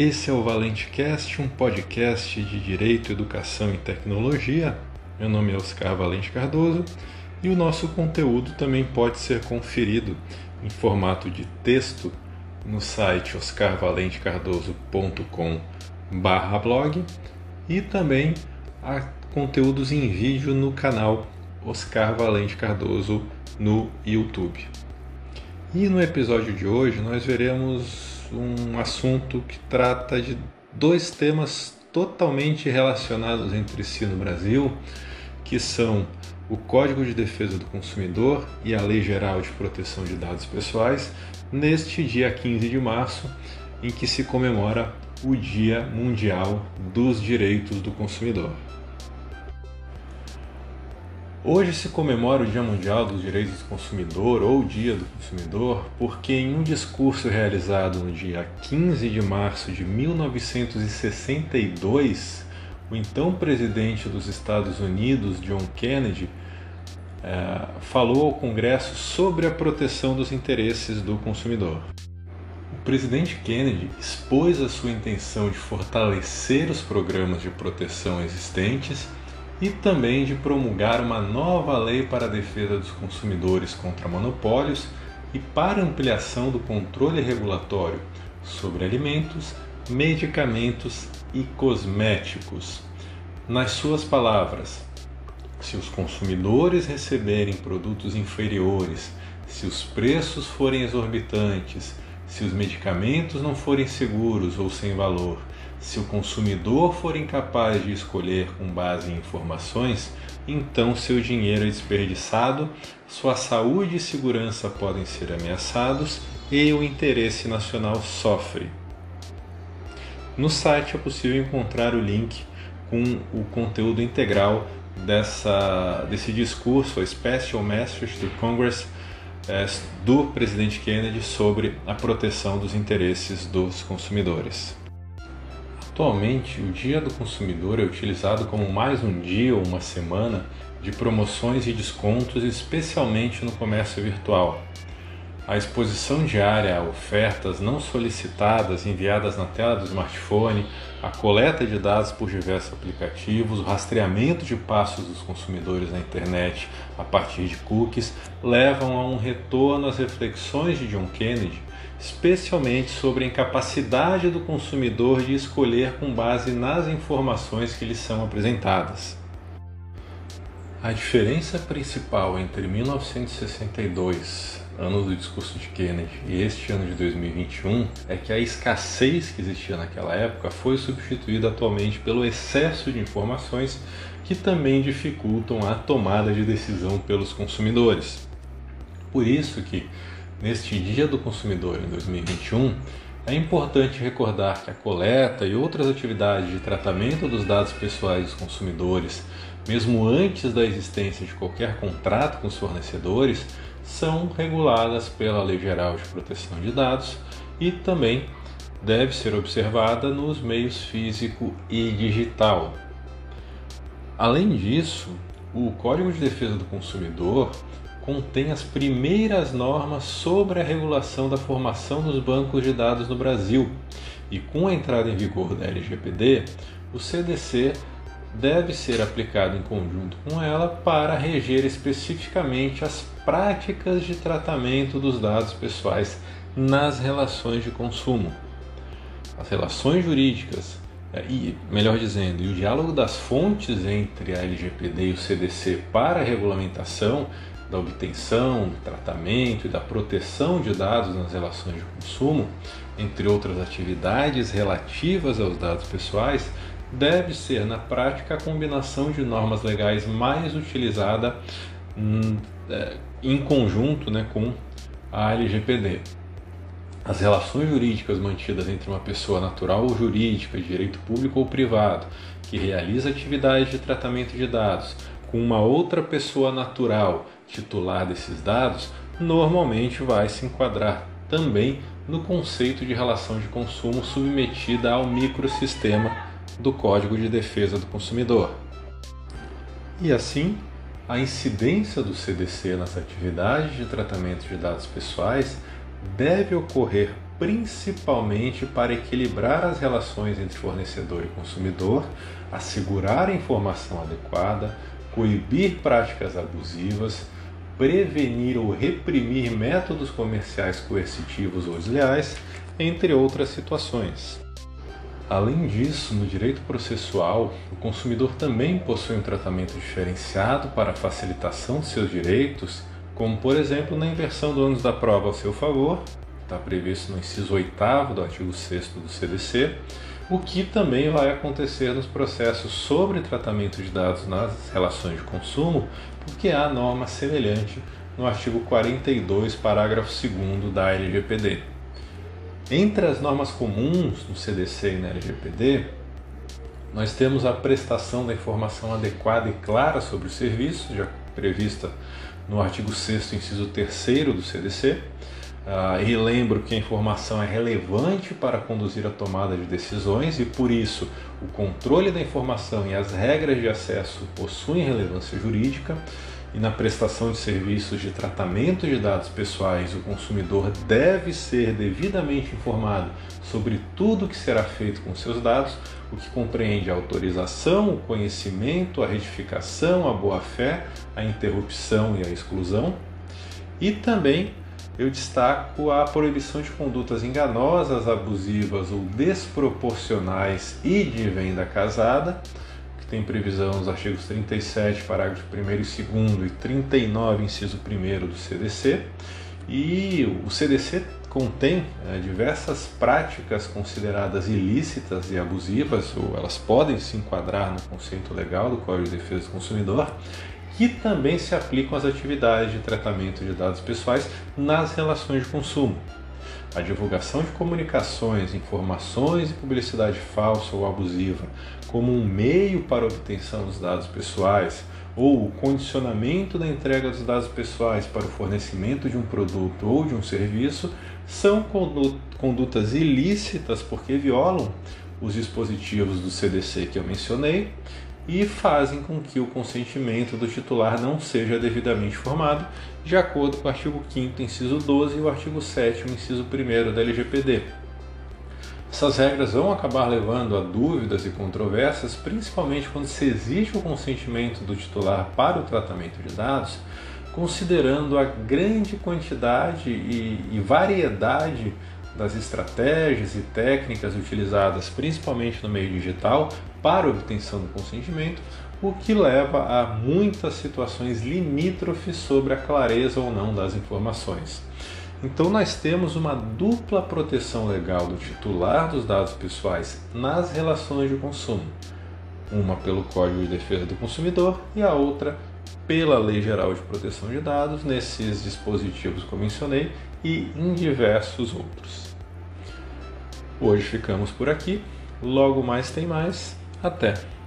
Esse é o Valente Cast, um podcast de Direito, Educação e Tecnologia. Meu nome é Oscar Valente Cardoso e o nosso conteúdo também pode ser conferido em formato de texto no site oscarvalentecardoso.com/blog e também há conteúdos em vídeo no canal Oscar Valente Cardoso no YouTube. E no episódio de hoje nós veremos um assunto que trata de dois temas totalmente relacionados entre si no Brasil, que são o Código de Defesa do Consumidor e a Lei Geral de Proteção de Dados Pessoais, neste dia 15 de março, em que se comemora o Dia Mundial dos Direitos do Consumidor. Hoje se comemora o Dia Mundial dos Direitos do Consumidor ou Dia do Consumidor porque, em um discurso realizado no dia 15 de março de 1962, o então presidente dos Estados Unidos, John Kennedy, é, falou ao Congresso sobre a proteção dos interesses do consumidor. O presidente Kennedy expôs a sua intenção de fortalecer os programas de proteção existentes e também de promulgar uma nova lei para a defesa dos consumidores contra monopólios e para ampliação do controle regulatório sobre alimentos, medicamentos e cosméticos. Nas suas palavras, se os consumidores receberem produtos inferiores, se os preços forem exorbitantes, se os medicamentos não forem seguros ou sem valor, se o consumidor for incapaz de escolher com base em informações, então seu dinheiro é desperdiçado, sua saúde e segurança podem ser ameaçados e o interesse nacional sofre. No site é possível encontrar o link com o conteúdo integral dessa, desse discurso, a Special Message to Congress, é, do presidente Kennedy sobre a proteção dos interesses dos consumidores. Atualmente, o Dia do Consumidor é utilizado como mais um dia ou uma semana de promoções e descontos, especialmente no comércio virtual. A exposição diária a ofertas não solicitadas enviadas na tela do smartphone, a coleta de dados por diversos aplicativos, o rastreamento de passos dos consumidores na internet a partir de cookies levam a um retorno às reflexões de John Kennedy especialmente sobre a incapacidade do consumidor de escolher com base nas informações que lhe são apresentadas. A diferença principal entre 1962, ano do discurso de Kennedy, e este ano de 2021 é que a escassez que existia naquela época foi substituída atualmente pelo excesso de informações que também dificultam a tomada de decisão pelos consumidores. Por isso que Neste Dia do Consumidor em 2021, é importante recordar que a coleta e outras atividades de tratamento dos dados pessoais dos consumidores, mesmo antes da existência de qualquer contrato com os fornecedores, são reguladas pela Lei Geral de Proteção de Dados e também deve ser observada nos meios físico e digital. Além disso, o Código de Defesa do Consumidor contém as primeiras normas sobre a regulação da formação dos bancos de dados no Brasil. E com a entrada em vigor da LGPD, o CDC deve ser aplicado em conjunto com ela para reger especificamente as práticas de tratamento dos dados pessoais nas relações de consumo. As relações jurídicas é, e, melhor dizendo, e o diálogo das fontes entre a LGPD e o CDC para a regulamentação da obtenção, tratamento e da proteção de dados nas relações de consumo, entre outras atividades relativas aos dados pessoais, deve ser na prática a combinação de normas legais mais utilizada hum, é, em conjunto né, com a LGPD. As relações jurídicas mantidas entre uma pessoa natural ou jurídica, de direito público ou privado, que realiza atividades de tratamento de dados com uma outra pessoa natural titular desses dados, normalmente vai se enquadrar também no conceito de relação de consumo submetida ao microsistema do Código de Defesa do Consumidor. E assim, a incidência do CDC nas atividades de tratamento de dados pessoais deve ocorrer principalmente para equilibrar as relações entre fornecedor e consumidor, assegurar a informação adequada, coibir práticas abusivas, prevenir ou reprimir métodos comerciais coercitivos ou desleais, entre outras situações. Além disso, no direito processual, o consumidor também possui um tratamento diferenciado para a facilitação de seus direitos, como por exemplo na inversão do ônus da prova ao seu favor, está previsto no inciso 8 do artigo 6 do CDC, o que também vai acontecer nos processos sobre tratamento de dados nas relações de consumo, porque há norma semelhante no artigo 42, parágrafo 2 da LGPD. Entre as normas comuns no CDC e na LGPD, nós temos a prestação da informação adequada e clara sobre o serviço, já prevista no artigo 6 inciso 3 do CDC, Uh, e lembro que a informação é relevante para conduzir a tomada de decisões e, por isso, o controle da informação e as regras de acesso possuem relevância jurídica. E na prestação de serviços de tratamento de dados pessoais, o consumidor deve ser devidamente informado sobre tudo que será feito com seus dados, o que compreende a autorização, o conhecimento, a retificação, a boa-fé, a interrupção e a exclusão, e também eu destaco a proibição de condutas enganosas, abusivas ou desproporcionais e de venda casada, tem previsão nos artigos 37, parágrafo 1 e 2 e 39, inciso 1 do CDC. E o CDC contém é, diversas práticas consideradas ilícitas e abusivas, ou elas podem se enquadrar no conceito legal do Código de Defesa do Consumidor, que também se aplicam às atividades de tratamento de dados pessoais nas relações de consumo. A divulgação de comunicações, informações e publicidade falsa ou abusiva como um meio para obtenção dos dados pessoais, ou o condicionamento da entrega dos dados pessoais para o fornecimento de um produto ou de um serviço, são condutas ilícitas porque violam os dispositivos do CDC que eu mencionei e fazem com que o consentimento do titular não seja devidamente formado, de acordo com o artigo 5 inciso 12 e o artigo 7 inciso 1 da LGPD. Essas regras vão acabar levando a dúvidas e controvérsias, principalmente quando se exige o consentimento do titular para o tratamento de dados, considerando a grande quantidade e, e variedade das estratégias e técnicas utilizadas principalmente no meio digital para obtenção do consentimento, o que leva a muitas situações limítrofes sobre a clareza ou não das informações. Então, nós temos uma dupla proteção legal do titular dos dados pessoais nas relações de consumo, uma pelo Código de Defesa do Consumidor e a outra pela Lei Geral de Proteção de Dados, nesses dispositivos que eu mencionei e em diversos outros. Hoje ficamos por aqui, logo mais tem mais. Até!